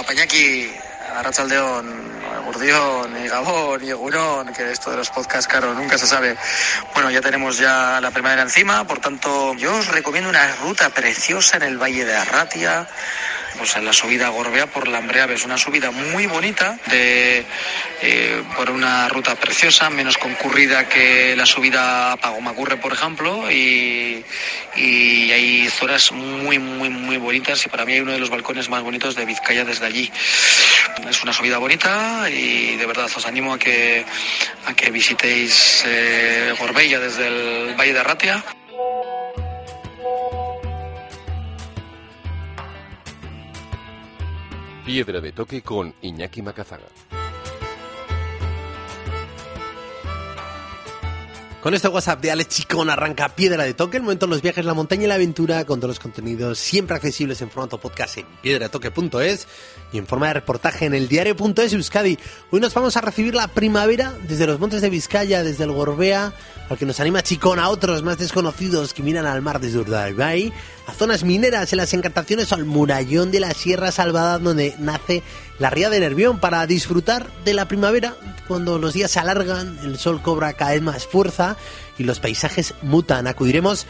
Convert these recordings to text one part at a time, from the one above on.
Papañaki, Arrachaldeón, Gurdión y Gabón y Egurón, que esto de los podcasts, claro, nunca se sabe. Bueno, ya tenemos ya la primavera encima, por tanto, yo os recomiendo una ruta preciosa en el Valle de Arratia, en la subida a Gorbea por Lambreave. Es una subida muy bonita de, eh, por una ruta preciosa, menos concurrida que la subida a Pagomacurre, por ejemplo, y, y hay zonas muy, muy, muy bonitas y para mí hay uno de los balcones más bonitos de Vizcaya desde allí. Es una subida bonita y de verdad os animo a que, a que visitéis eh, Gorbella desde el Valle de Arratia. Piedra de toque con Iñaki Macazaga. Con este WhatsApp de Alex Chicón arranca Piedra de Toque, el momento de los viajes, la montaña y la aventura, con todos los contenidos siempre accesibles en formato podcast en piedradetoque.es y en forma de reportaje en el diario.es Euskadi. Hoy nos vamos a recibir la primavera desde los montes de Vizcaya, desde el Gorbea, al que nos anima Chicón a otros más desconocidos que miran al mar desde Urdaibai, a zonas mineras en las encantaciones al murallón de la Sierra Salvada donde nace la ría de Nervión para disfrutar de la primavera cuando los días se alargan, el sol cobra cada vez más fuerza y los paisajes mutan. Acudiremos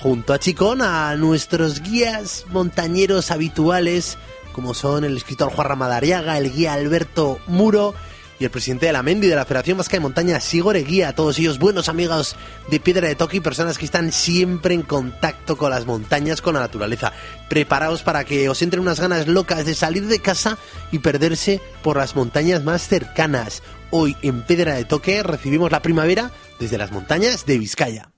junto a Chicón a nuestros guías montañeros habituales como son el escritor Juan Ramadariaga, el guía Alberto Muro y el presidente de la Mendi de la Federación Vasca de Montaña, Sigore Guía, todos ellos buenos amigos de Piedra de y personas que están siempre en contacto con las montañas, con la naturaleza. Preparaos para que os entren unas ganas locas de salir de casa y perderse por las montañas más cercanas. Hoy en Piedra de Toque recibimos la primavera desde las montañas de Vizcaya.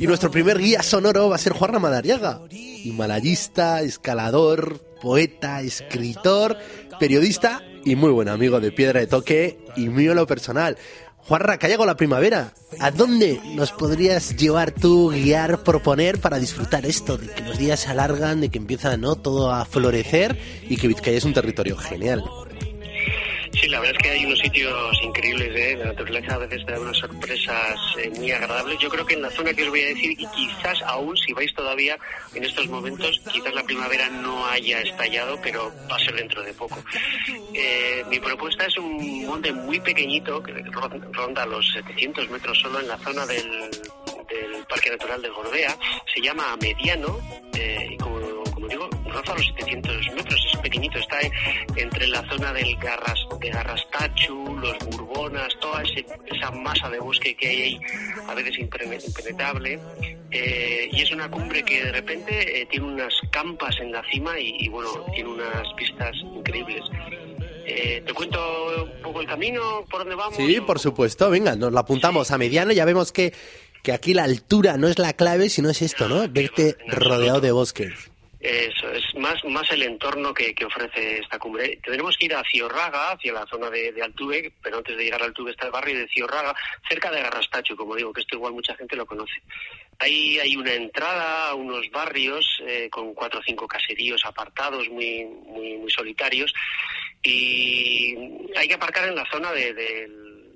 Y nuestro primer guía sonoro va a ser Juan Ramadariaga, himalayista, escalador, poeta, escritor, periodista y muy buen amigo de Piedra de Toque y mío lo personal. Juanra, que la primavera. ¿A dónde nos podrías llevar tú, guiar, proponer para disfrutar esto? De que los días se alargan, de que empieza ¿no? todo a florecer y que Vizcaya es un territorio genial. Sí, la verdad es que hay unos sitios increíbles, ¿eh? la naturaleza a veces te da unas sorpresas eh, muy agradables. Yo creo que en la zona que os voy a decir, y quizás aún si vais todavía en estos momentos, quizás la primavera no haya estallado, pero va a ser dentro de poco. Eh, mi propuesta es un monte muy pequeñito, que ronda los 700 metros solo en la zona del, del Parque Natural de Gorbea. Se llama Mediano, y como digo, roza los 700 metros, es pequeñito, está entre la zona del Garras, de Garrastachu, los Burbonas, toda esa masa de bosque que hay ahí, a veces impenetrable, eh, y es una cumbre que de repente eh, tiene unas campas en la cima y, bueno, tiene unas vistas increíbles. Eh, ¿Te cuento un poco el camino, por dónde vamos? Sí, por supuesto, venga, nos lo apuntamos a mediano, ya vemos que, que aquí la altura no es la clave, sino es esto, ¿no? Verte rodeado de bosques. Eso es más, más el entorno que, ofrece esta cumbre. Tendremos que ir a Ciorraga, hacia la zona de, Altuve, pero antes de llegar a Altuve está el barrio de Ciorraga, cerca de Garrastacho, como digo, que esto igual mucha gente lo conoce. Ahí hay una entrada a unos barrios eh, con cuatro o cinco caseríos apartados, muy, muy, muy solitarios, y hay que aparcar en la zona de,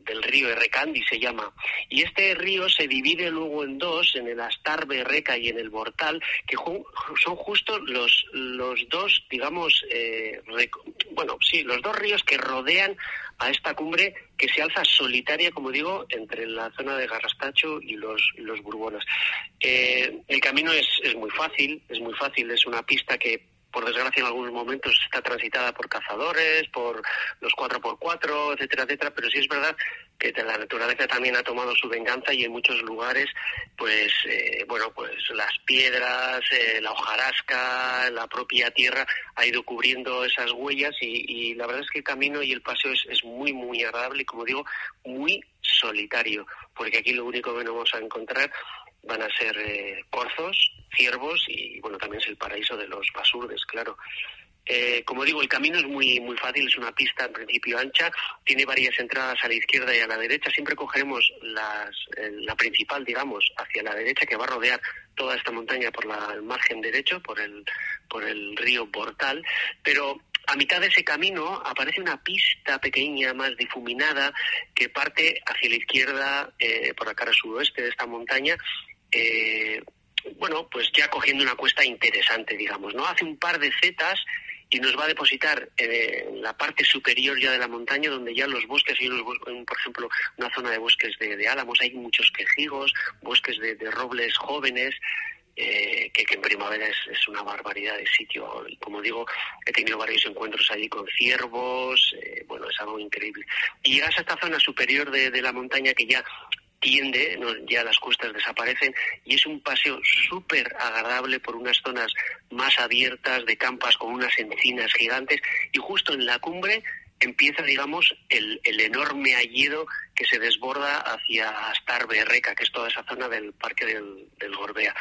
del río Errecandi se llama. Y este río se divide luego en dos, en el Astarbe Reca y en el Bortal, que son justo los, los dos, digamos, eh, bueno, sí, los dos ríos que rodean a esta cumbre que se alza solitaria, como digo, entre la zona de Garrastacho y los, los Burbonas. Eh, el camino es, es muy fácil, es muy fácil, es una pista que por desgracia en algunos momentos está transitada por cazadores, por los 4x4, etcétera, etcétera, pero sí es verdad que la naturaleza también ha tomado su venganza y en muchos lugares, pues, eh, bueno, pues las piedras, eh, la hojarasca, la propia tierra ha ido cubriendo esas huellas y, la verdad es que el camino y el paseo es, es muy, muy agradable y, como digo, muy solitario, porque aquí lo único que nos vamos a encontrar van a ser eh, corzos, ciervos y bueno, también es el paraíso de los basurdes, claro. Eh, como digo, el camino es muy muy fácil, es una pista en principio ancha, tiene varias entradas a la izquierda y a la derecha. Siempre cogeremos las, eh, la principal, digamos, hacia la derecha que va a rodear toda esta montaña por la, el margen derecho, por el por el río Portal. Pero a mitad de ese camino aparece una pista pequeña, más difuminada, que parte hacia la izquierda, eh, por la cara suroeste de esta montaña, eh, bueno, pues ya cogiendo una cuesta interesante, digamos, ¿no? Hace un par de zetas y nos va a depositar en la parte superior ya de la montaña, donde ya los bosques, hay por ejemplo, una zona de bosques de, álamos, hay muchos quejigos, bosques de, robles jóvenes, eh, que, en primavera es, una barbaridad de sitio. Y como digo, he tenido varios encuentros allí con ciervos, eh, bueno, es algo increíble. Y llegas a esta zona superior de la montaña que ya tiende, ya las cuestas desaparecen y es un paseo súper agradable por unas zonas más abiertas de campas con unas encinas gigantes y justo en la cumbre empieza, digamos, el, enorme alledo que se desborda hacia Astarbe Reca, que es toda esa zona del parque del, Gorbea.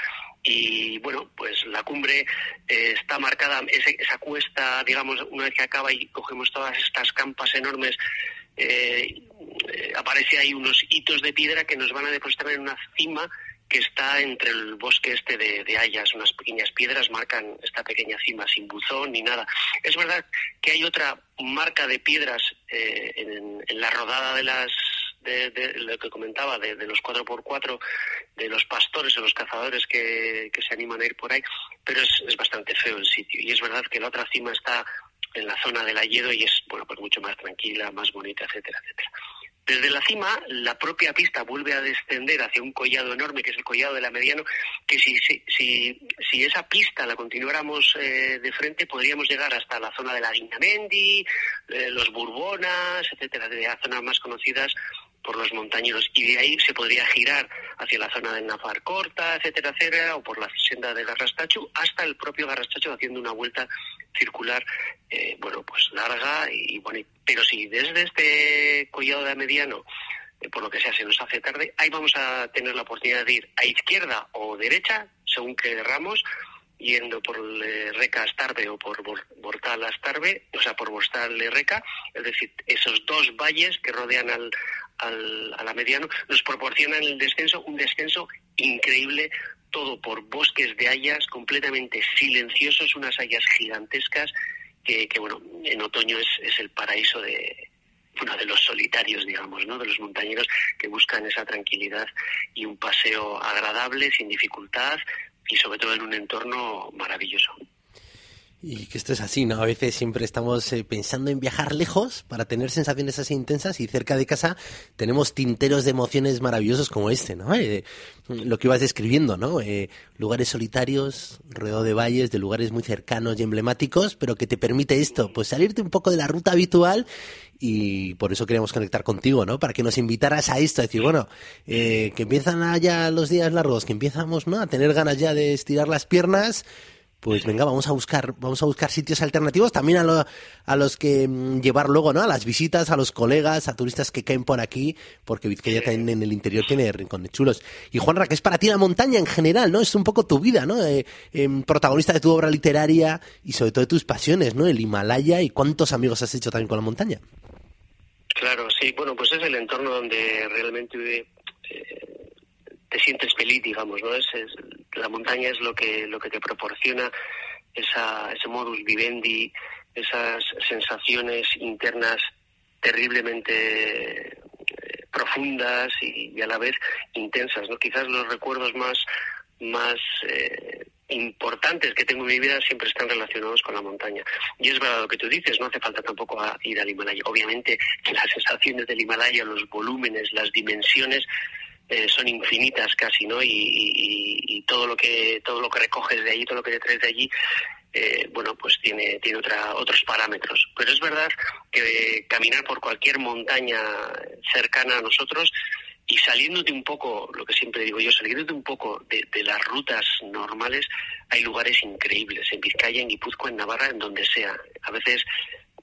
Y bueno, pues la cumbre eh, está marcada, esa cuesta, digamos, una vez que acaba y cogemos todas estas campas enormes, eh, aparece ahí unos hitos de piedra que nos van a depositar en una cima que está entre el bosque este de, hayas, unas pequeñas piedras marcan esta pequeña cima sin buzón ni nada. Es verdad que hay otra marca de piedras eh, en, la rodada de las de, lo que comentaba, de, los 4x4, de los pastores o los cazadores que, se animan a ir por ahí, pero es, bastante feo el sitio. Y es verdad que la otra cima está en la zona del Ayedo y es, bueno, pues mucho más tranquila, más bonita, etcétera, etcétera. Desde la cima, la propia pista vuelve a descender hacia un collado enorme, que es el collado de la Mediano, que si, si, si, esa pista la continuáramos eh, de frente, podríamos llegar hasta la zona de la Guiñamendi, eh, los Burbonas, etcétera, de las zonas más conocidas por los montañeros y de ahí se podría girar hacia la zona de Corta, etcétera, etcétera, o por la senda de Garrastachu hasta el propio Garrastachu haciendo una vuelta circular, eh, bueno, pues larga y, bueno, pero si desde este collado de mediano, eh, por lo que sea, se nos hace tarde, ahí vamos a tener la oportunidad de ir a izquierda o derecha, según que ramos, yendo por Reca Astarbe o por Bortal Astarbe, o sea, por Bortal Reca, es decir, esos dos valles que rodean al, al, a la mediano, nos proporcionan el descenso, un descenso increíble, todo por bosques de hayas completamente silenciosos, unas hayas gigantescas, que, que bueno, en otoño es, es el paraíso de, bueno, de los solitarios, digamos, ¿no? De los montañeros que buscan esa tranquilidad y un paseo agradable, sin dificultad y sobre todo en un entorno maravilloso. Y que esto es así, ¿no? A veces siempre estamos eh, pensando en viajar lejos para tener sensaciones así intensas y cerca de casa tenemos tinteros de emociones maravillosos como este, ¿no? Eh, lo que ibas describiendo, ¿no? Eh, lugares solitarios, rodeado de valles, de lugares muy cercanos y emblemáticos, pero que te permite esto, pues salirte un poco de la ruta habitual y por eso queremos conectar contigo, ¿no? Para que nos invitaras a esto, a decir, bueno, que empiezan ya los días largos, que empezamos, ¿no? A tener ganas ya de estirar las piernas pues venga, vamos a buscar, vamos a buscar sitios alternativos, también a, a los que mm, llevar luego, ¿no? A las visitas, a los colegas, a turistas que caen por aquí, porque Vizcaya también en el interior tiene rincones chulos. Y Juanra, que es para ti la montaña en general, ¿no? Es un poco tu vida, ¿no? Eh, em, protagonista de tu obra literaria y sobre todo de tus pasiones, ¿no? El Himalaya y cuántos amigos has hecho también con la montaña. Claro, sí, bueno, pues es el entorno donde realmente eh, te sientes feliz, digamos, ¿no? Es, la montaña es lo que lo que te proporciona esa, ese modus vivendi, esas sensaciones internas terriblemente eh, profundas y, a la vez intensas, ¿no? Quizás los recuerdos más más eh, importantes que tengo en mi vida siempre están relacionados con la montaña. Y es verdad lo que tú dices, no hace falta tampoco ir al Himalaya. Obviamente las sensaciones del Himalaya, los volúmenes, las dimensiones eh, son infinitas casi, ¿no? Y, todo lo que todo lo que recoges de allí, todo lo que te traes de allí, eh, bueno, pues tiene tiene otra, otros parámetros. Pero es verdad que caminar por cualquier montaña cercana a nosotros y saliéndote un poco, lo que siempre digo yo, saliéndote un poco de, de, las rutas normales, hay lugares increíbles, en Vizcaya, en Guipúzcoa, en Navarra, en donde sea. A veces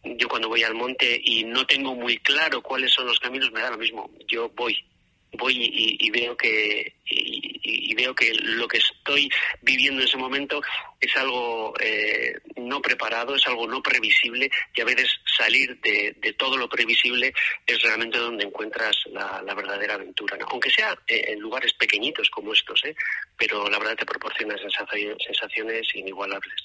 yo cuando voy al monte y no tengo muy claro cuáles son los caminos, me da lo mismo. Yo voy, voy y, veo que y, veo que lo que estoy viviendo en ese momento es algo eh, no preparado, es algo no previsible y a veces salir de, todo lo previsible es realmente donde encuentras la, verdadera aventura, aunque sea eh, en lugares pequeñitos como estos, ¿eh? pero la verdad te proporciona sensaciones inigualables.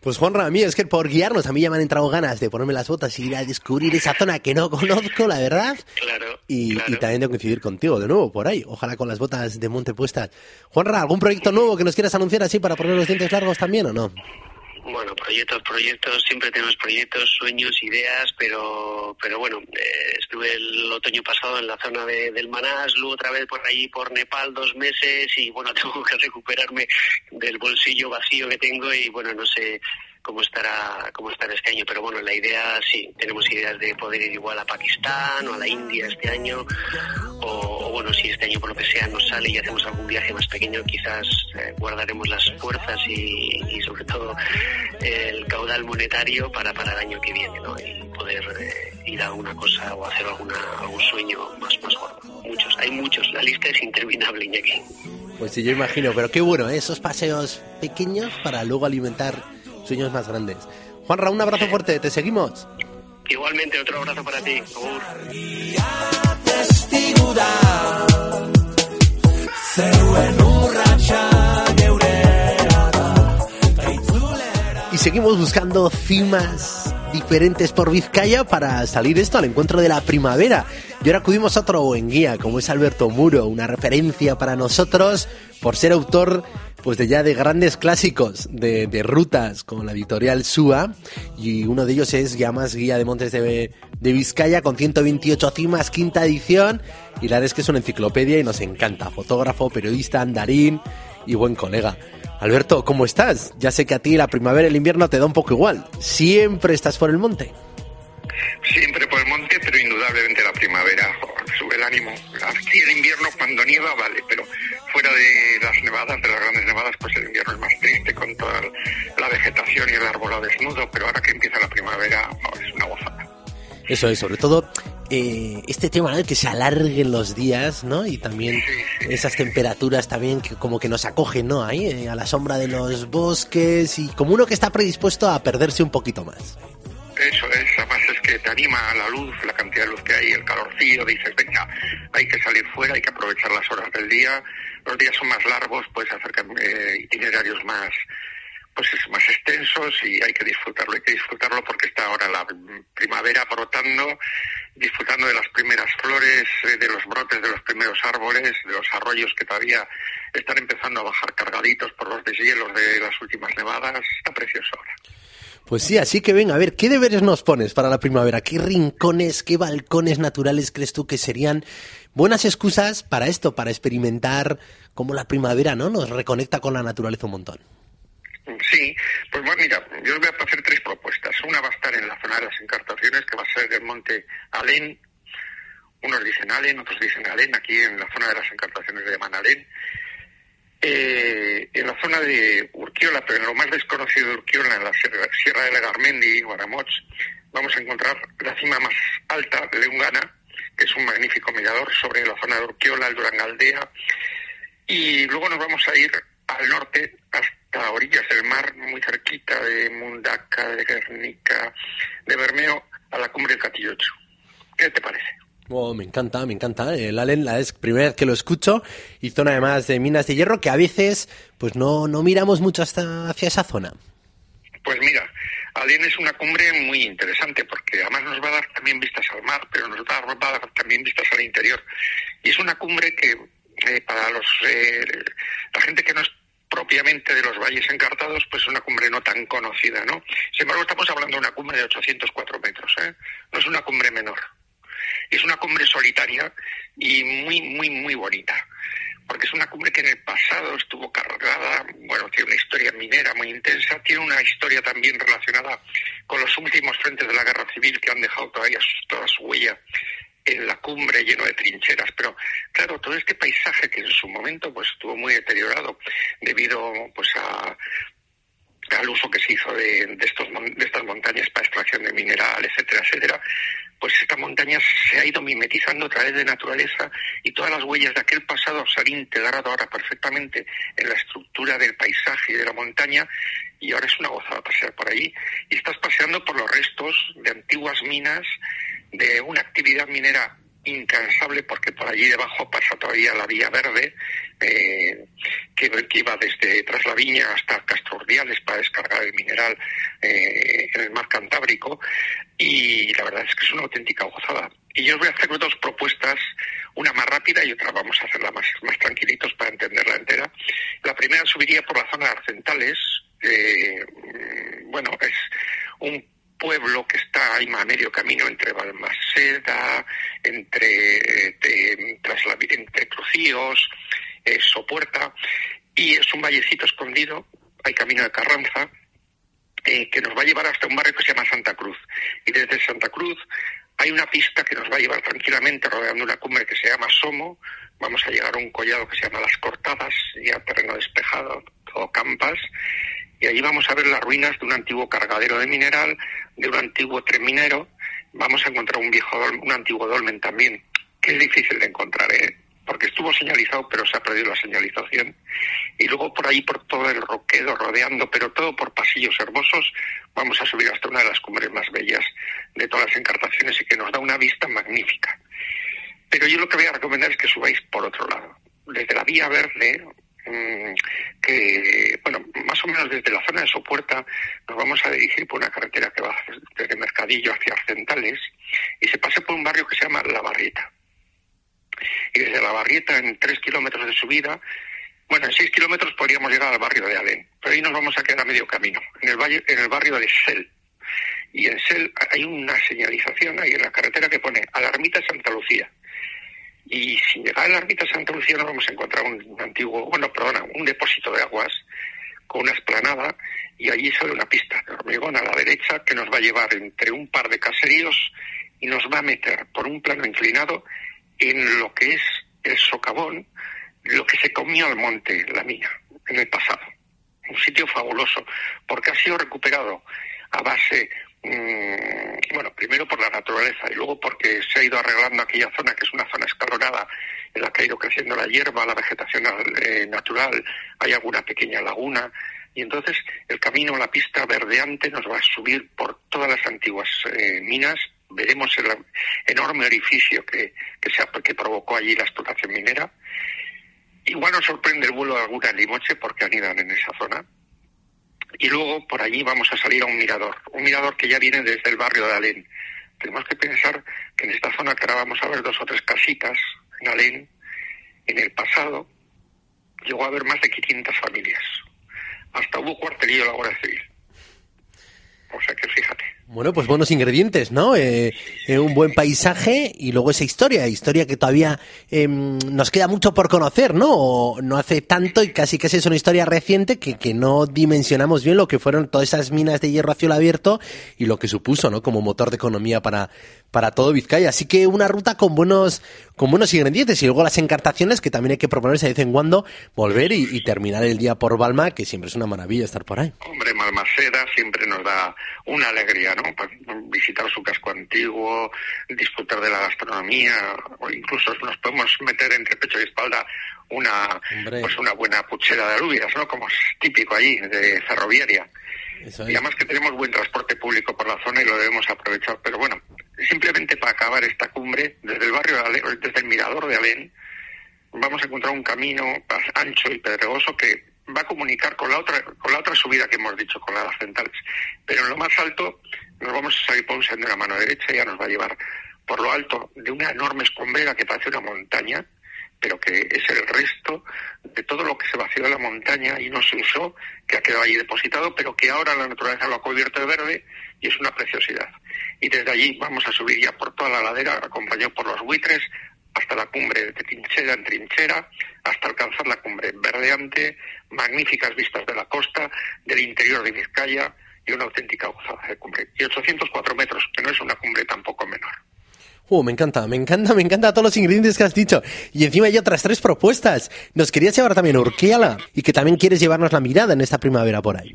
Pues Juanra, a mí es que por guiarnos a mí ya me han entrado ganas de ponerme las botas y ir a descubrir esa zona que no conozco, la verdad. Claro. Y, y también de coincidir contigo de nuevo por ahí, ojalá con las botas de monte puestas. Juanra, ¿algún proyecto nuevo que nos quieras anunciar así para poner los dientes largos también o no? Bueno, proyectos, proyectos, siempre tenemos proyectos, sueños, ideas, pero pero bueno, eh, estuve el otoño pasado en la zona de, del Manás, luego otra vez por allí, por Nepal, dos meses, y bueno, tengo que recuperarme del bolsillo vacío que tengo y bueno, no sé cómo estará cómo estará este año pero bueno la idea sí tenemos ideas de poder ir igual a Pakistán o a la India este año o, o bueno si este año por lo que sea nos sale y hacemos algún viaje más pequeño quizás eh, guardaremos las fuerzas y, y, sobre todo el caudal monetario para para el año que viene ¿no? y poder eh, ir a alguna cosa o hacer alguna algún sueño más más gordo muchos hay muchos la lista es interminable Iñaki pues sí yo imagino pero qué bueno ¿eh? esos paseos pequeños para luego alimentar sueños más grandes. Juanra, un abrazo fuerte, ¿te seguimos? Igualmente, otro abrazo para ti. Y seguimos buscando cimas diferentes por Vizcaya para salir esto al encuentro de la primavera. Y ahora acudimos a otro buen guía, como es Alberto Muro, una referencia para nosotros por ser autor pues de ya de grandes clásicos de, de rutas con la editorial SUA y uno de ellos es ya más Guía de Montes de, de Vizcaya con 128 cimas, quinta edición y la verdad es que es una enciclopedia y nos encanta, fotógrafo, periodista, andarín y buen colega. Alberto, ¿cómo estás? Ya sé que a ti la primavera y el invierno te da un poco igual. ¿Siempre estás por el monte? Siempre por el monte, pero indudablemente la primavera sube el ánimo. Aquí el invierno cuando nieva vale, pero fuera de las nevadas, de las grandes nevadas, pues el invierno es más triste con toda la vegetación y el arbolado desnudo, pero ahora que empieza la primavera oh, es una gozada. Eso es, sobre todo eh, este tema, ¿no? que se alarguen los días, ¿no? Y también esas temperaturas también que como que nos acogen, ¿no? Ahí, eh, a la sombra de los bosques y como uno que está predispuesto a perderse un poquito más. Eso es, que te anima a la luz, la cantidad de luz que hay, el calorcillo, dices, venga, hay que salir fuera, hay que aprovechar las horas del día, los días son más largos, puedes hacer eh, itinerarios más, pues es más extensos y hay que disfrutarlo, hay que disfrutarlo porque está ahora la primavera brotando, disfrutando de las primeras flores, eh, de los brotes de los primeros árboles, de los arroyos que todavía están empezando a bajar cargaditos por los deshielos de las últimas nevadas, está precioso ahora. Pues sí, así que venga, a ver, ¿qué deberes nos pones para la primavera? ¿Qué rincones, qué balcones naturales crees tú que serían buenas excusas para esto, para experimentar cómo la primavera, ¿no? Nos reconecta con la naturaleza un montón. Sí, pues bueno, mira, yo os voy a hacer tres propuestas. Una va a estar en la zona de las encartaciones, que va a ser el monte Alén. Unos dicen Alén, otros dicen Alén, aquí en la zona de las encartaciones de Manalén. Eh, en la zona de Urquiola, pero en lo más desconocido de Urquiola, en la Sierra, de Legarmendi, Guaramoch, vamos a encontrar la cima más alta de Leungana, que es un magnífico mirador sobre la zona de Urquiola, el Durangaldea. Y luego nos vamos a ir al norte hasta orillas del mar, muy cerquita de Mundaca, de Guernica, de Bermeo, a la cumbre del Catillocho. ¿Qué te parece? Oh, me encanta, me encanta. El Allen, la es primera vez que lo escucho, y zona además de minas de hierro que a veces pues no, no miramos mucho hasta hacia esa zona. Pues mira, Alén es una cumbre muy interesante porque además nos va a dar también vistas al mar, pero nos va a dar, también vistas al interior. Y es una cumbre que eh, para los eh, la gente que no es propiamente de los valles encartados, pues es una cumbre no tan conocida, ¿no? Sin embargo, estamos hablando de una cumbre de 804 metros, ¿eh? No es una cumbre menor. Es una cumbre solitaria y muy, muy, muy bonita. Porque es una cumbre que en el pasado estuvo cargada, bueno, tiene una historia minera muy intensa, tiene una historia también relacionada con los últimos frentes de la guerra civil que han dejado todavía toda su huella en la cumbre lleno de trincheras, pero claro, todo este paisaje que en su momento pues estuvo muy deteriorado debido pues a al uso que se hizo de, de, estos, de estas montañas para extracción de mineral, etcétera, etcétera, pues esta montaña se ha ido mimetizando a través de naturaleza y todas las huellas de aquel pasado se han integrado ahora perfectamente en la estructura del paisaje y de la montaña y ahora es una gozada pasear por allí. Y estás paseando por los restos de antiguas minas de una actividad minera incansable porque por allí debajo pasa todavía la vía verde eh, que, iba desde Tras la Viña hasta Castro Urdiales para descargar el mineral eh, en el mar Cantábrico y la verdad es que es una auténtica gozada. Y yo os voy a hacer dos propuestas, una más rápida y otra vamos a hacerla más, más tranquilitos para entenderla entera. La primera subiría por la zona de Arcentales, eh, bueno, es un pueblo que está ahí a medio camino entre Balmaseda, entre, de, entre Crucíos, eh, Sopuerta, y es un vallecito escondido, hay camino de Carranza, eh, que nos va a llevar hasta un barrio que se llama Santa Cruz. Y desde Santa Cruz hay una pista que nos va a llevar tranquilamente rodeando una cumbre que se llama Somo. Vamos a llegar a un collado que se llama Las Cortadas, ya terreno despejado, todo campas. Y allí vamos a ver las ruinas de un antiguo cargadero de mineral, de un antiguo tren minero. Vamos a encontrar un viejo un antiguo dolmen también, que es difícil de encontrar, ¿eh? Porque estuvo señalizado, pero se ha perdido la señalización. Y luego por ahí, por todo el roquedo rodeando, pero todo por pasillos hermosos, vamos a subir hasta una de las cumbres más bellas de todas las encartaciones y que nos da una vista magnífica. Pero yo lo que voy a recomendar es que subáis por otro lado. Desde la Vía Verde, mm, que, bueno, más o menos desde la zona de Sopuerta nos vamos a dirigir por una carretera que va desde Mercadillo hacia Arcentales y se pase por un barrio que se llama La Barrieta. Y desde La Barrieta, en tres kilómetros de subida, bueno, en seis kilómetros podríamos llegar al barrio de Alén, pero ahí nos vamos a quedar a medio camino, en el, valle, en el barrio de Sel. Y en Sel hay una señalización ahí en la carretera que pone a la ermita Santa Lucía. Y sin llegar a la ermita Santa Lucía nos vamos a encontrar un antiguo, bueno, perdona, un depósito de aguas con una esplanada y allí sale una pista de hormigón a la derecha que nos va a llevar entre un par de caseríos y nos va a meter por un plano inclinado en lo que es el socavón, lo que se comió al monte, la mina, en el pasado. Un sitio fabuloso, porque ha sido recuperado a base, mmm, bueno, primero por la naturaleza y luego porque se ha ido arreglando aquella zona, que es una zona escalonada, en la que ha ido creciendo la hierba, la vegetación eh, natural, hay alguna pequeña laguna, y entonces el camino, la pista verdeante nos va a subir por todas las antiguas eh, minas veremos el enorme orificio que, que, se, que provocó allí la explotación minera. Igual nos sorprende el vuelo de alguna limoche porque anidan en esa zona. Y luego por allí vamos a salir a un mirador, un mirador que ya viene desde el barrio de Alén. Tenemos que pensar que en esta zona que ahora vamos a ver dos o tres casitas en Alén, en el pasado llegó a haber más de 500 familias. Hasta hubo cuartelillo de la Guardia Civil. O sea que fíjate. Bueno, pues buenos ingredientes, ¿no? Eh, eh, un buen paisaje y luego esa historia, historia que todavía eh, nos queda mucho por conocer, ¿no? no hace tanto y casi que es una historia reciente que, que no dimensionamos bien lo que fueron todas esas minas de hierro a cielo abierto y lo que supuso, ¿no? Como motor de economía para, para todo Vizcaya. Así que una ruta con buenos, con buenos ingredientes y luego las encartaciones que también hay que proponerse de vez en cuando volver y, y terminar el día por Balma, que siempre es una maravilla estar por ahí. Hombre, Malmaseda siempre nos da una alegría, ¿no? Visitar su casco antiguo, disfrutar de la gastronomía, o incluso nos podemos meter entre pecho y espalda una pues una buena puchera de alubias, ¿no? Como es típico allí, de ferroviaria. Y además que tenemos buen transporte público por la zona y lo debemos aprovechar. Pero bueno, simplemente para acabar esta cumbre, desde el barrio de desde el mirador de Alén, vamos a encontrar un camino ancho y pedregoso que va a comunicar con la otra con la otra subida que hemos dicho, con las centrales. Pero en lo más alto nos vamos a salir por un sendero a mano derecha y ya nos va a llevar por lo alto de una enorme escombrera que parece una montaña, pero que es el resto de todo lo que se vació de la montaña y no se usó, que ha quedado allí depositado, pero que ahora la naturaleza lo ha cubierto de verde y es una preciosidad. Y desde allí vamos a subir ya por toda la ladera, acompañado por los buitres, hasta la cumbre de trinchera en trinchera, hasta alcanzar la cumbre verdeante, magníficas vistas de la costa, del interior de Vizcaya y una auténtica gozada de cumbre. Y 804 metros, que no es una cumbre tampoco menor. Uh, me encanta, me encanta, me encanta todos los ingredientes que has dicho. Y encima hay otras tres propuestas. Nos querías llevar también a Urquiala y que también quieres llevarnos la mirada en esta primavera por ahí.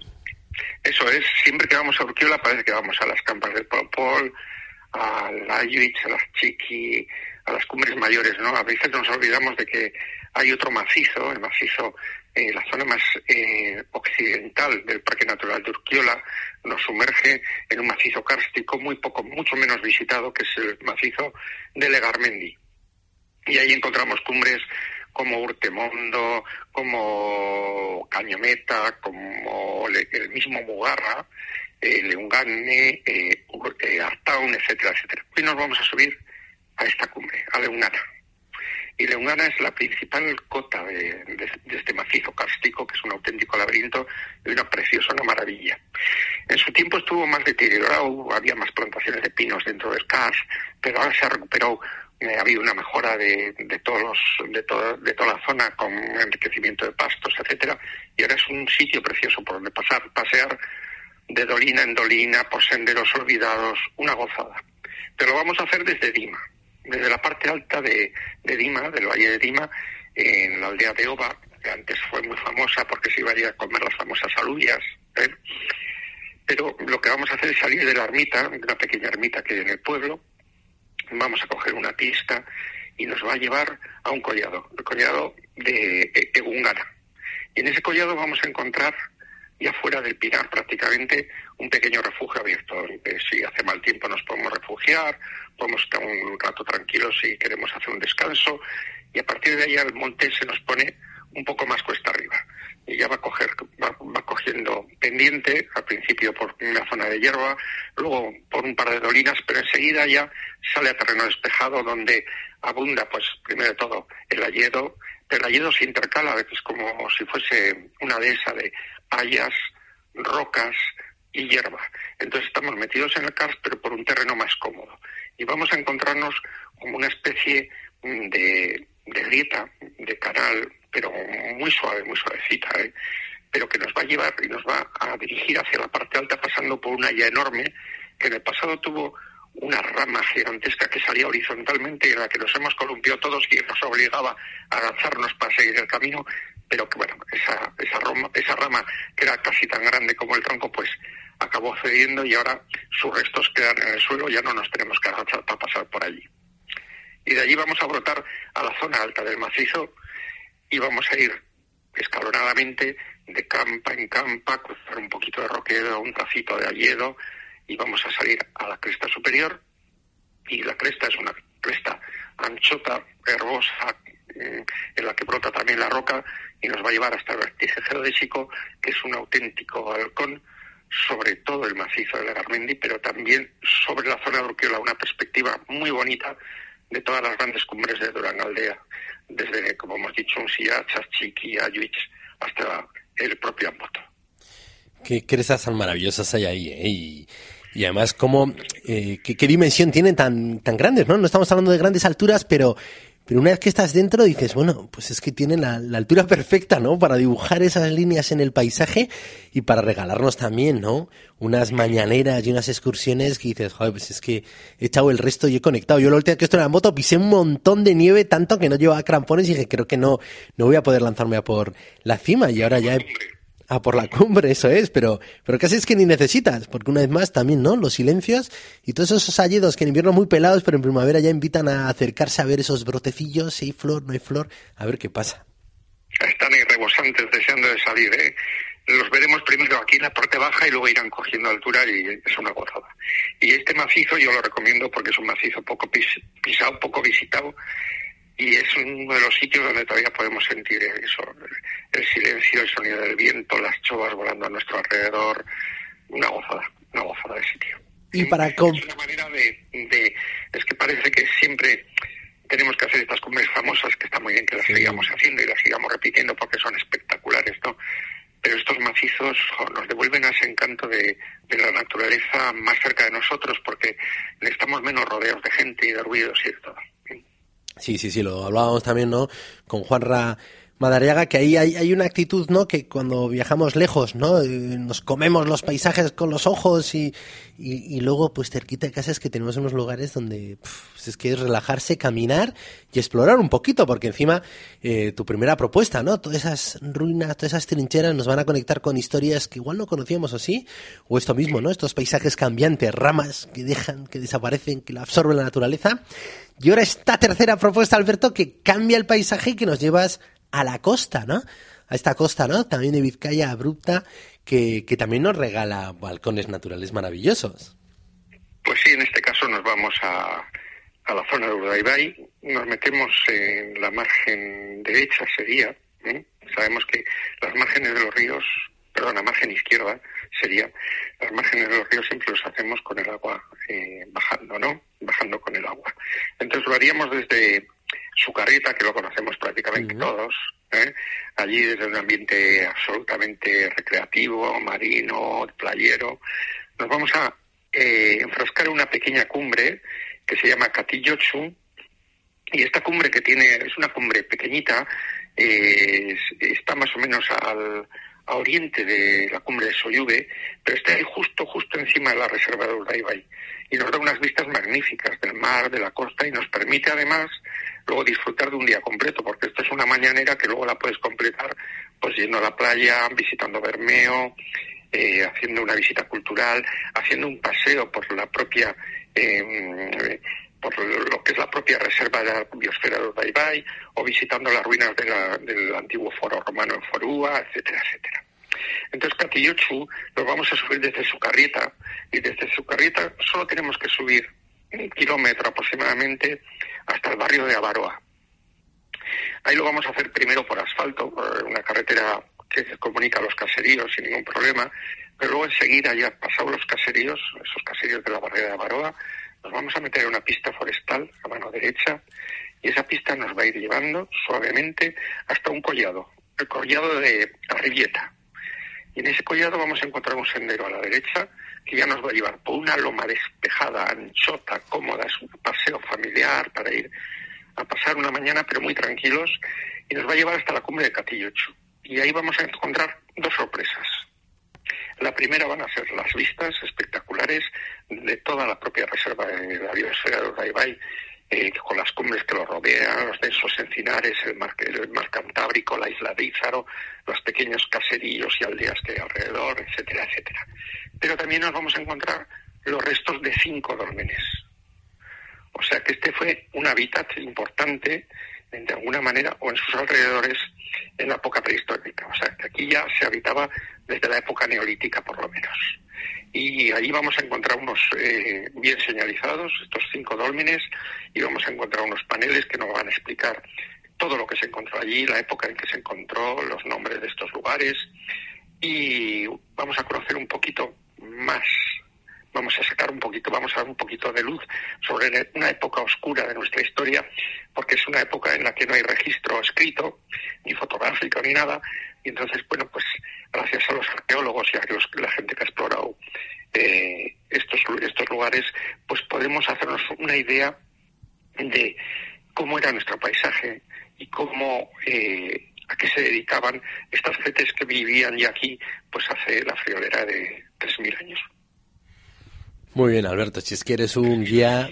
Eso es, siempre que vamos a Urquiola parece que vamos a las campas del Popol, a la a las Chiqui, a las cumbres mayores, ¿no? A veces nos olvidamos de que hay otro macizo, el macizo, eh, la zona más eh, occidental del Parque Natural de Urquiola, nos sumerge en un macizo kárstico muy poco, mucho menos visitado, que es el macizo de Legarmendi. Y ahí encontramos cumbres como Urtemondo, como Cañometa, como el mismo Mugarra, eh, Leungane, eh, eh, Artaun, etcétera, etcétera. Hoy nos vamos a subir a esta cumbre, a Leungana. Y Leungana es la principal cota de, este macizo cárstico, que es un auténtico laberinto y una preciosa, maravilla. En su tiempo estuvo más deteriorado, había más plantaciones de pinos dentro del CAS, pero ahora se ha recuperado eh, ha habido una mejora de, de todos los, de, de toda la zona con enriquecimiento de pastos, etcétera, y ahora es un sitio precioso por donde pasar, pasear de dolina en dolina, por senderos olvidados, una gozada. Pero lo vamos a hacer desde Dima, desde la parte alta de, Dima, del valle de Dima, en la aldea de Oba, que antes fue muy famosa porque se iba a ir a comer las famosas alubias. ¿eh? Pero lo que vamos a hacer es salir de la ermita, una pequeña ermita que hay en el pueblo, vamos a coger una pista y nos va a llevar a un collado, el collado de Egungana. Y en ese collado vamos a encontrar y afuera del Pinar prácticamente un pequeño refugio abierto. si hace mal tiempo nos podemos refugiar, podemos estar un rato tranquilos si queremos hacer un descanso y a partir de ahí el monte se nos pone un poco más cuesta arriba y ya va coger va, cogiendo pendiente al principio por una zona de hierba luego por un par de dolinas pero enseguida ya sale a terreno despejado donde abunda pues primero de todo el ayedo pero el ayedo se intercala a veces como si fuese una dehesa de hayas, rocas y hierba. Entonces estamos metidos en el karst, pero por un terreno más cómodo. Y vamos a encontrarnos como una especie mm, de, grieta, de canal, pero muy suave, muy suavecita, ¿eh? pero que nos va a llevar y nos va a dirigir hacia la parte alta pasando por una haya enorme que en el pasado tuvo una rama gigantesca que salía horizontalmente y en la que nos hemos columpiado todos y nos obligaba a lanzarnos para seguir el camino, pero que bueno, esa, esa, rama, esa rama que era casi tan grande como el tronco, pues acabó cediendo y ahora sus restos quedan en el suelo, ya no nos tenemos que agachar para pasar por allí. Y de allí vamos a brotar a la zona alta del macizo y vamos a ir escalonadamente de campa en campa, cruzar un poquito de roquedo, un tracito de ayedo y vamos a salir a la cresta superior y la cresta es una cresta anchota, herbosa, en la que brota también la roca y nos va a llevar hasta el vértice geodésico, que es un auténtico balcón sobre todo el macizo de la Garmendi, pero también sobre la zona de Urquiola, una perspectiva muy bonita de todas las grandes cumbres de Durangaldea, desde, como hemos dicho, Unsilla, Chaschiqui, Ayuich, hasta el propio Amboto. Qué cresas tan maravillosas hay ahí, ¿eh? Y, y además, cómo, eh, qué, qué, dimensión tienen tan, tan grandes, ¿no? No estamos hablando de grandes alturas, pero pero una vez que estás dentro dices, bueno, pues es que tienen la, altura perfecta, ¿no? Para dibujar esas líneas en el paisaje y para regalarnos también, ¿no? Unas mañaneras y unas excursiones que dices, joder, pues es que he echado el resto y he conectado. Yo la última que estoy en la moto pisé un montón de nieve, tanto que no llevaba crampones y dije, creo que no, no voy a poder lanzarme a por la cima y ahora ya he Ah, por la cumbre, eso es, pero, pero casi es que ni necesitas, porque una vez más también, ¿no? Los silencios y todos esos alledos que en invierno muy pelados, pero en primavera ya invitan a acercarse a ver esos brotecillos, si hay flor, no hay flor, a ver qué pasa. Están ahí rebosantes, deseando de salir, ¿eh? Los veremos primero aquí en la parte baja y luego irán cogiendo altura y es una gozada. Y este macizo yo lo recomiendo porque es un macizo poco pisado, poco visitado y es uno de los sitios donde todavía podemos sentir eso, el silencio, el sonido del viento, las chovas volando a nuestro alrededor, una gozada, una gozada de sitio. Y para es una manera de, es que parece que siempre tenemos que hacer estas cumbres famosas, que está muy bien que las sigamos haciendo y las sigamos repitiendo porque son espectaculares, ¿no? Pero estos macizos nos devuelven a ese encanto de, de, la naturaleza más cerca de nosotros porque estamos menos rodeados de gente y de ruidos y de todo. Sí, sí, sí, lo hablábamos también, ¿no? Con Juanra Madariaga, que ahí hay, una actitud, ¿no? Que cuando viajamos lejos, ¿no? Eh, nos comemos los paisajes con los ojos y, y, luego, pues cerquita de casa es que tenemos unos lugares donde pues es que es relajarse, caminar y explorar un poquito, porque encima eh, tu primera propuesta, ¿no? Todas esas ruinas, todas esas trincheras nos van a conectar con historias que igual no conocíamos o sí, o esto mismo, ¿no? Estos paisajes cambiantes, ramas que dejan, que desaparecen, que la absorben la naturaleza. Y ahora esta tercera propuesta, Alberto, que cambia el paisaje y que nos llevas a la costa, ¿no? A esta costa, ¿no? También de Vizcaya abrupta, que, que también nos regala balcones naturales maravillosos. Pues sí, en este caso nos vamos a, a la zona de Urdaibai, nos metemos en la margen derecha, sería. ¿eh? Sabemos que las márgenes de los ríos, perdón, la margen izquierda sería, las márgenes de los ríos siempre los hacemos con el agua eh, bajando, ¿no? Bajando con el agua. Entonces lo haríamos desde su carreta, que lo conocemos prácticamente todos, ¿eh? allí desde un ambiente absolutamente recreativo, marino, playero. Nos vamos a eh, enfrascar en una pequeña cumbre que se llama Katillochu, y esta cumbre que tiene, es una cumbre pequeñita, eh, está más o menos al, a oriente de la cumbre de Soyube, pero está ahí justo, justo encima de la reserva de Urdaibai. Y nos da unas vistas magníficas del mar, de la costa, y nos permite además luego disfrutar de un día completo, porque esto es una mañanera que luego la puedes completar pues yendo a la playa, visitando Bermeo, eh, haciendo una visita cultural, haciendo un paseo por la propia eh, por lo que es la propia reserva de la biosfera de Urdaibai, o visitando las ruinas del antiguo foro romano en Forúa, etcétera, etcétera. Entonces, Catillochu lo vamos a subir desde su carrieta, y desde su carrieta solo tenemos que subir un kilómetro aproximadamente hasta el barrio de Avaroa. Ahí lo vamos a hacer primero por asfalto, por una carretera que comunica los caseríos sin ningún problema, pero luego enseguida, ya pasados los caseríos, esos caseríos de la barrera de Avaroa, nos vamos a meter en una pista forestal a mano derecha y esa pista nos va a ir llevando suavemente hasta un collado, el collado de Arribieta. Y en ese collado vamos a encontrar un sendero a la derecha que ya nos va a llevar por una loma despejada, anchota, cómoda, es un paseo familiar para ir a pasar una mañana pero muy tranquilos y nos va a llevar hasta la cumbre de Catillocho. Y ahí vamos a encontrar dos sorpresas. La primera van a ser las vistas espectaculares de toda la propia reserva de la biosfera de Urdaibai, eh, con las cumbres que lo rodean, los densos encinares, el mar, el mar Cantábrico, la isla de Ízaro, los pequeños caserillos y aldeas que hay alrededor, etcétera, etcétera. Pero también nos vamos a encontrar los restos de cinco dólmenes. O sea que este fue un hábitat importante, de alguna manera, o en sus alrededores, en la época prehistórica. O sea que aquí ya se habitaba desde la época neolítica por lo menos. Y ahí vamos a encontrar unos eh, bien señalizados, estos cinco dólmenes, y vamos a encontrar unos paneles que nos van a explicar todo lo que se encontró allí, la época en que se encontró, los nombres de estos lugares, y vamos a conocer un poquito más vamos a sacar un poquito, vamos a dar un poquito de luz sobre una época oscura de nuestra historia, porque es una época en la que no hay registro escrito, ni fotográfico, ni nada, y entonces, bueno, pues gracias a los arqueólogos y a la gente que ha explorado eh, estos, lugares, pues podemos hacernos una idea de cómo era nuestro paisaje y cómo eh, a qué se dedicaban estas gentes que vivían ya aquí pues hace la friolera de 3.000 años. Muy bien, Alberto, si es que eres un guía...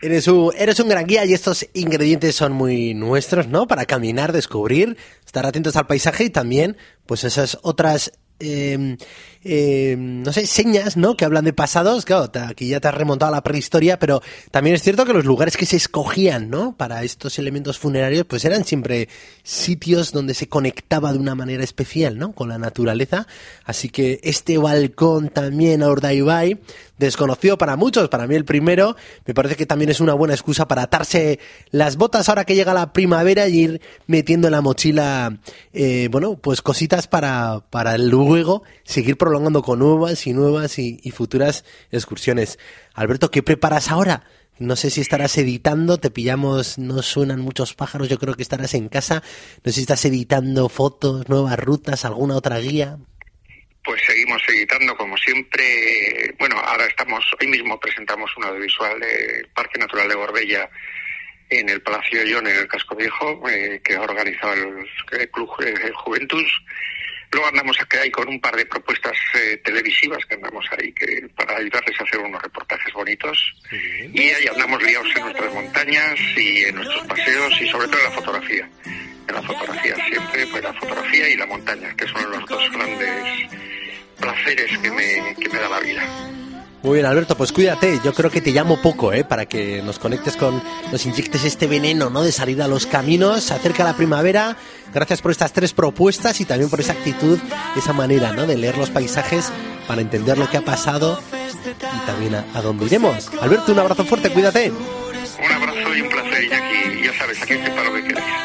Eres un, eres un gran guía y estos ingredientes son muy nuestros, ¿no? Para caminar, descubrir, estar atentos al paisaje y también, pues esas otras eh, eh, no sé, señas, ¿no? Que hablan de pasados, claro, aquí ya te has remontado a la prehistoria, pero también es cierto que los lugares que se escogían, ¿no? Para estos elementos funerarios, pues eran siempre sitios donde se conectaba de una manera especial, ¿no? Con la naturaleza. Así que este balcón también a Urdaibai, desconocido para muchos, para mí el primero, me parece que también es una buena excusa para atarse las botas ahora que llega la primavera y ir metiendo en la mochila, eh, bueno, pues cositas para, para luego seguir prolongando con nuevas y nuevas y, futuras excursiones. Alberto, ¿qué preparas ahora? No sé si estarás editando, te pillamos, no suenan muchos pájaros, yo creo que estarás en casa. No sé si estás editando fotos, nuevas rutas, alguna otra guía. Pues seguimos editando como siempre. Bueno, ahora estamos, hoy mismo presentamos un audiovisual del Parque Natural de Gorbella en el Palacio León, en el Casco Viejo, eh, que ha organizado el, Club Juventus Luego andamos ahí con un par de propuestas eh, televisivas que andamos ahí que para ayudarles a hacer unos reportajes bonitos. Y ahí andamos liados en nuestras montañas y en nuestros paseos y sobre todo en la fotografía. En la fotografía siempre, pues la fotografía y la montaña, que son los dos grandes placeres que me, que me da la vida. Muy bien, Alberto, pues cuídate. Yo creo que te llamo poco, ¿eh? Para que nos conectes con, nos inyectes este veneno, ¿no? De salir a los caminos. Se acerca la primavera. Gracias por estas tres propuestas y también por esa actitud, esa manera, ¿no? De leer los paisajes para entender lo que ha pasado y también a, a dónde iremos. Alberto, un abrazo fuerte, cuídate. Un abrazo y un placer, Iñaki. Ya sabes, aquí para lo que queráis.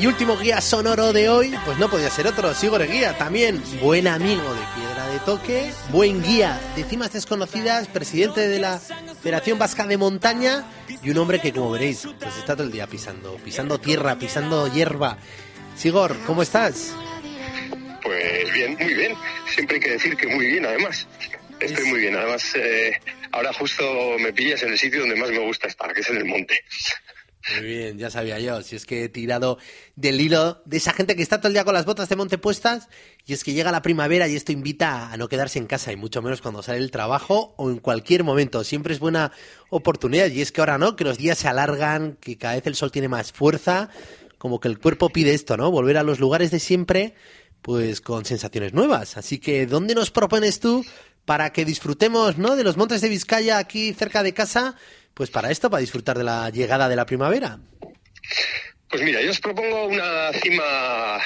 Y último guía sonoro de hoy, pues no podía ser otro, Sigor Guía, también buen amigo de Piedra de Toque, buen guía de cimas desconocidas, presidente de la Federación Vasca de Montaña y un hombre que, como veréis, pues está todo el día pisando, pisando tierra, pisando hierba. Sigor, ¿cómo estás? Pues bien, muy bien. Siempre hay que decir que muy bien, además. Estoy muy bien. Además, eh, ahora justo me pillas en el sitio donde más me gusta estar, que es en el monte. Muy bien, ya sabía yo. Si es que he tirado del hilo de esa gente que está todo el día con las botas de monte puestas y es que llega la primavera y esto invita a no quedarse en casa y mucho menos cuando sale el trabajo o en cualquier momento. Siempre es buena oportunidad y es que ahora no, que los días se alargan, que cada vez el sol tiene más fuerza, como que el cuerpo pide esto, ¿no? Volver a los lugares de siempre, pues con sensaciones nuevas. Así que, ¿dónde nos propones tú para que disfrutemos, ¿no? De los montes de Vizcaya aquí cerca de casa pues para esto, para disfrutar de la llegada de la primavera. Pues mira, yo os propongo una cima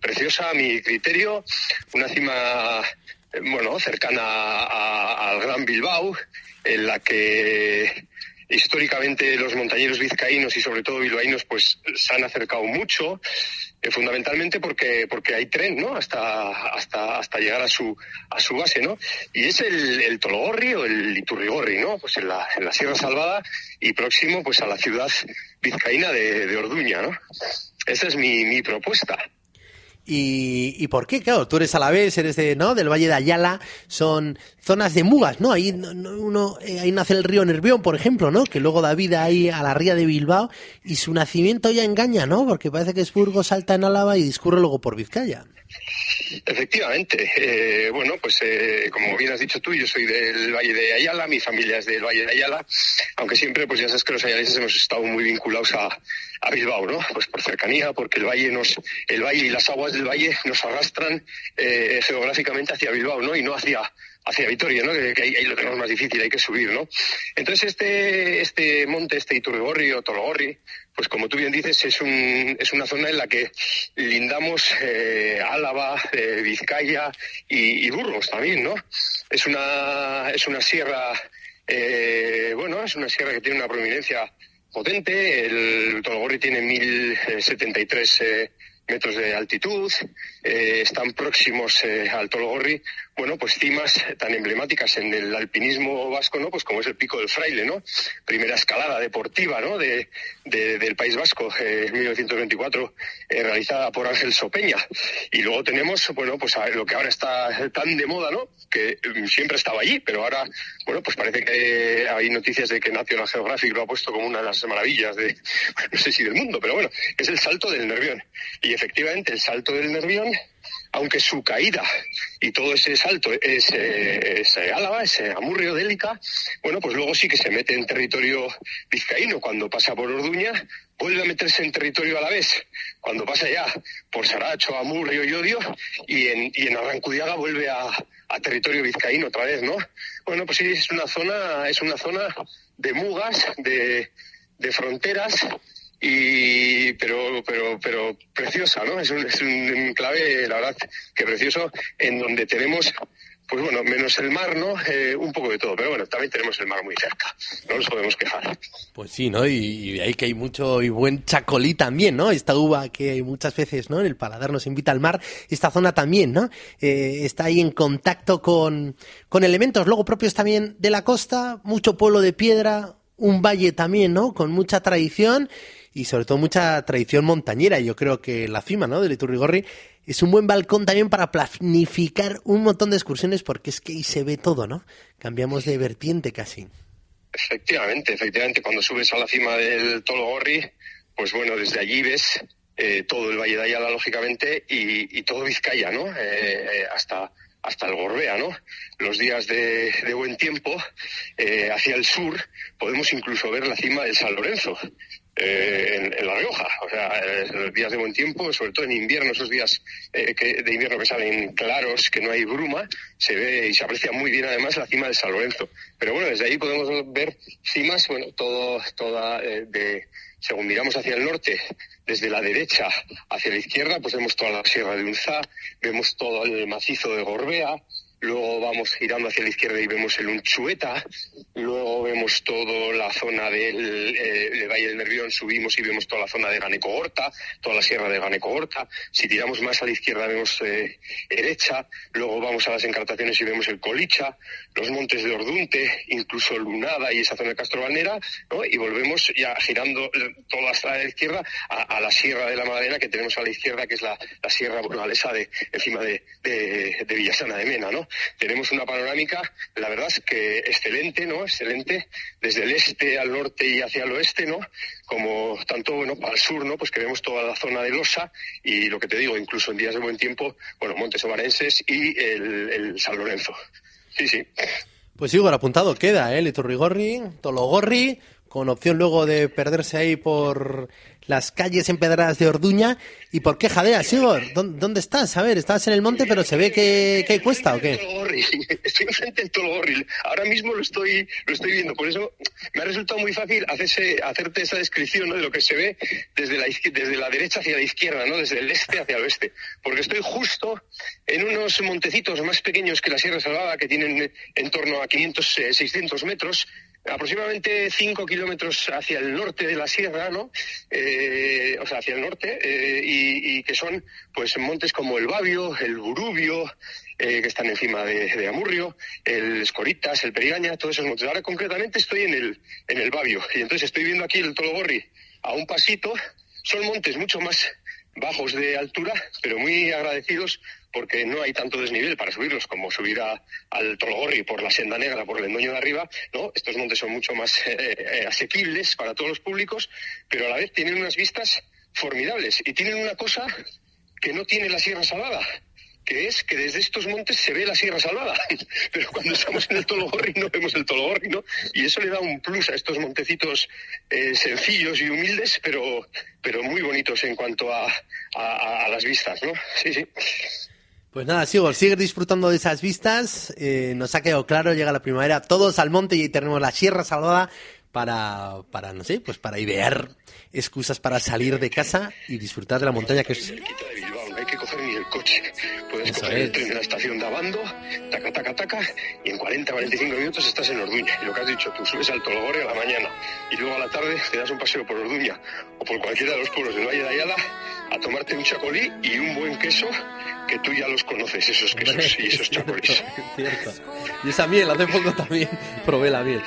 preciosa a mi criterio, una cima, bueno, cercana al Gran Bilbao, en la que históricamente los montañeros vizcaínos y sobre todo bilbaínos pues se han acercado mucho, eh, fundamentalmente porque porque hay tren, ¿no? Hasta hasta hasta llegar a su a su base, ¿no? Y es el, el Tologorri o el Iturrigorri, ¿no? Pues en la, en la Sierra Salvada y próximo pues a la ciudad vizcaína de, de Orduña, ¿no? Esa es mi, mi propuesta. ¿Y, ¿Y por qué? Claro, tú eres a la vez, eres de, ¿no? del Valle de Ayala, son zonas de mugas, ¿no? Ahí, no- no- uno, eh, ahí nace el río Nervión, por ejemplo, ¿no? Que luego da vida ahí a la ría de Bilbao y su nacimiento ya engaña, ¿no? Porque parece que es Burgos, salta en Álava y discurre luego por Vizcaya. Efectivamente, eh, bueno, pues eh, como bien has dicho tú, yo soy del Valle de Ayala, mi familia es del Valle de Ayala, aunque siempre, pues ya sabes que los ayaleses hemos estado muy vinculados a, a Bilbao, ¿no? Pues por cercanía, porque el valle nos, el valle y las aguas del valle nos arrastran geográficamente hacia Bilbao, ¿no? Y no hacia hacia Vitoria, ¿no? Que, ahí, lo tenemos más difícil, hay que subir, ¿no? Entonces este este monte, este Iturrigorri o Tologorri, pues como tú bien dices, es, un, es una zona en la que lindamos eh, Álava, eh, Vizcaya y, y Burgos también, ¿no? Es una, es una sierra, eh, bueno, es una sierra que tiene una prominencia potente. El Tologorri tiene 1073 eh, metros de altitud. están próximos al Tologorri, bueno, pues cimas tan emblemáticas en el alpinismo vasco, ¿no? Pues como es el Pico del Fraile, ¿no? Primera escalada deportiva, ¿no? De, de- del País Vasco, eh, en 1924, eh, realizada por Ángel Sopeña. Y luego tenemos, bueno, pues lo que ahora está tan de moda, ¿no? Que mm, siempre estaba allí, pero ahora, bueno, pues parece que hay noticias de que National Geographic lo ha puesto como una de las maravillas de, no sé si del mundo, pero bueno, es el salto del Nervión. Y efectivamente, el salto del Nervión, aunque su caída y todo ese salto es, eh, es eh, Álava, es eh, Amurrio, Délica, bueno, pues luego sí que se mete en territorio vizcaíno cuando pasa por Orduña, vuelve a meterse en territorio a la vez cuando pasa ya por Saracho, Amurrio y Odio, y en, y en Arrancudiaga vuelve a, a territorio vizcaíno otra vez, ¿no? Bueno, pues sí, es una zona, es una zona de mugas, de, de fronteras, y pero pero pero preciosa no es un, es un enclave la verdad que precioso en donde tenemos pues bueno menos el mar no Eh, un poco de todo pero bueno también tenemos el mar muy cerca no nos podemos quejar Pues sí, ¿no? Y, y ahí que hay mucho y buen chacolí también, ¿no? Esta uva que muchas veces, ¿no? En el paladar nos invita al mar, esta zona también, ¿no? Eh, está ahí en contacto con, con elementos luego propios también de la costa, mucho pueblo de piedra, un valle también, ¿no? Con mucha tradición y sobre todo mucha tradición montañera. Yo creo que la cima, ¿no? Del Iturrigorri es un buen balcón también para planificar un montón de excursiones porque es que ahí se ve todo, ¿no? Cambiamos de vertiente casi. Efectivamente, efectivamente, cuando subes a la cima del Tologorri, pues bueno, desde allí ves eh, todo el Valle de Ayala, lógicamente, y, y todo Vizcaya, ¿no? Eh, eh, hasta, hasta el Gorbea, ¿no? Los días de, de buen tiempo, eh, hacia el sur, podemos incluso ver la cima del San Lorenzo. Eh, en, La Rioja. O sea, eh, los días de buen tiempo, sobre todo en invierno, esos días eh, que, de invierno que salen claros, que no hay bruma, se ve y se aprecia muy bien además la cima de San Lorenzo. Pero bueno, desde ahí podemos ver cimas, bueno, todo, toda de, según miramos hacia el norte, desde la derecha hacia la izquierda, pues vemos toda la sierra de Unzá, vemos todo el macizo de Gorbea, luego vamos girando hacia la izquierda y vemos el Unchueta, luego vemos toda la zona del, eh, Valle del Nervión, subimos y vemos toda la zona de Ganeco-Horta, toda la sierra de Ganeco-Horta, si tiramos más a la izquierda vemos eh, Erecha, luego vamos a las encartaciones y vemos el Colicha, los montes de Ordunte, incluso Lunada y esa zona de Castro ¿no? y volvemos ya girando toda la izquierda a, la sierra de la Madalena que tenemos a la izquierda, que es la, sierra burgalesa de encima de, de, de Villasana de Mena, ¿no? Tenemos una panorámica, la verdad es que excelente, ¿no? Excelente, desde el este al norte y hacia el oeste, ¿no? Como tanto, bueno, el sur, ¿no? Pues que vemos toda la zona de Losa y lo que te digo, incluso en días de buen tiempo, bueno, Montes Ovarenses y el, el San Lorenzo. Sí, sí. Pues Igor, apuntado queda, ¿eh? Liturrigorri, Tologorri, con opción luego de perderse ahí por las calles empedradas de Orduña. ¿Y por qué jadeas, Igor? ¿Dónde estás? A ver, estás en el monte, pero se ve que, que cuesta, ¿o qué? Estoy enfrente del Tologorri. Ahora mismo lo estoy, lo estoy viendo. Por eso me ha resultado muy fácil hacerse, hacerte esa descripción de lo que se ve desde la, desde la derecha hacia la izquierda, ¿no? desde el este hacia el oeste. Porque estoy justo en unos montecitos más pequeños que la Sierra Salvada, que tienen en torno a 500, 600 eh, metros, aproximadamente 5 kilómetros hacia el norte de la sierra, ¿no? Eh, o sea, hacia el norte, eh, y, que son, pues, montes como el Babio, el Burubio, eh, que están encima de, de, Amurrio, el Escoritas, el Perigaña, todos esos montes. Ahora, concretamente, estoy en el, en el Babio, y entonces estoy viendo aquí el Tologorri a un pasito. Son montes mucho más bajos de altura, pero muy agradecidos porque no hay tanto desnivel para subirlos como subir al Tologorri por la Senda Negra, por el Endoño de arriba, ¿no? Estos montes son mucho más eh, eh, asequibles para todos los públicos, pero a la vez tienen unas vistas formidables y tienen una cosa que no tiene la Sierra Salada, que es que desde estos montes se ve la Sierra Salvada, pero cuando estamos en el Tologorri no vemos el Tologorri, ¿no? Y eso le da un plus a estos montecitos eh, sencillos y humildes, pero, pero muy bonitos en cuanto a, a, a las vistas, ¿no? Sí, sí. Pues nada, sigo, sigue disfrutando de esas vistas. Eh, nos ha quedado claro, llega la primavera, todos al monte y tenemos la Sierra Salvada para, para, no sé, pues para idear excusas para salir de casa y disfrutar de la montaña que es... Que coger ni el coche. Puedes Eso coger es. el tren de la estación de Abando, taca, taca, taca, y en 40, 45 minutos estás en Orduña. Y lo que has dicho, tú subes al Tologore a la mañana y luego a la tarde te das un paseo por Orduña o por cualquiera de los pueblos del Valle de Ayala a tomarte un chacolí y un buen queso que tú ya los conoces, esos quesos y esos chacolís. Cierto. Y esa miel, hace poco también probé la miel.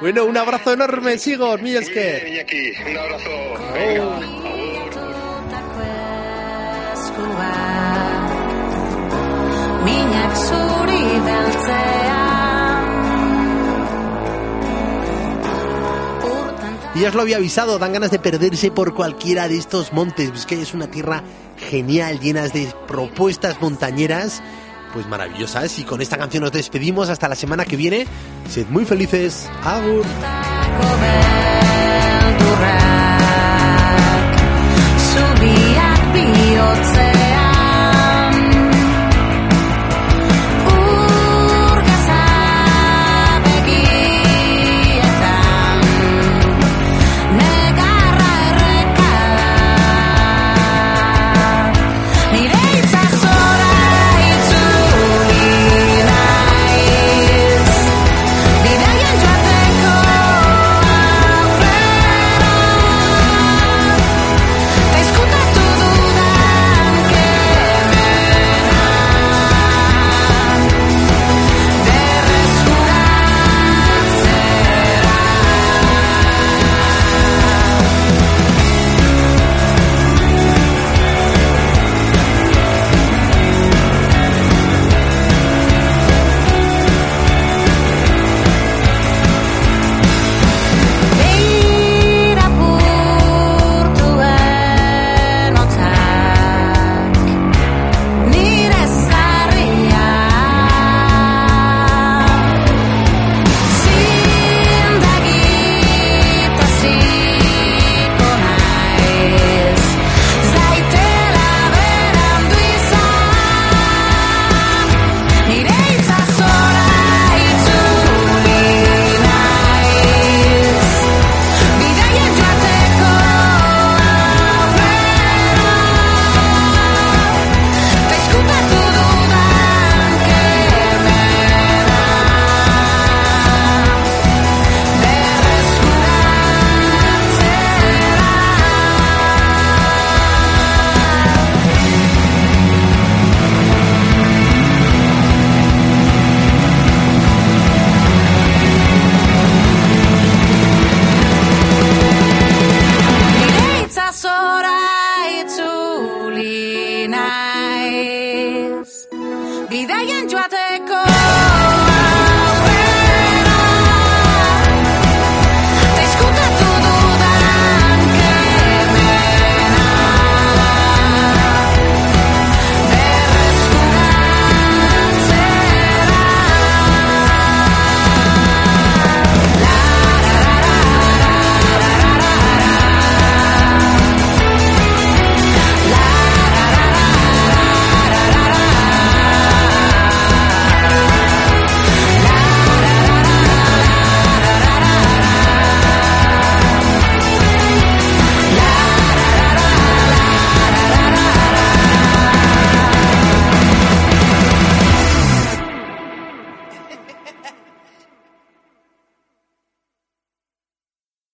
Bueno, un abrazo enorme, Sigor, Iñaki, un abrazo. Venga, Y os lo había avisado, dan ganas de perderse por cualquiera de estos montes. Biscay es una tierra genial, llenas de propuestas montañeras, pues maravillosas. Y con esta canción nos despedimos hasta la semana que viene. Sed muy felices. Agur.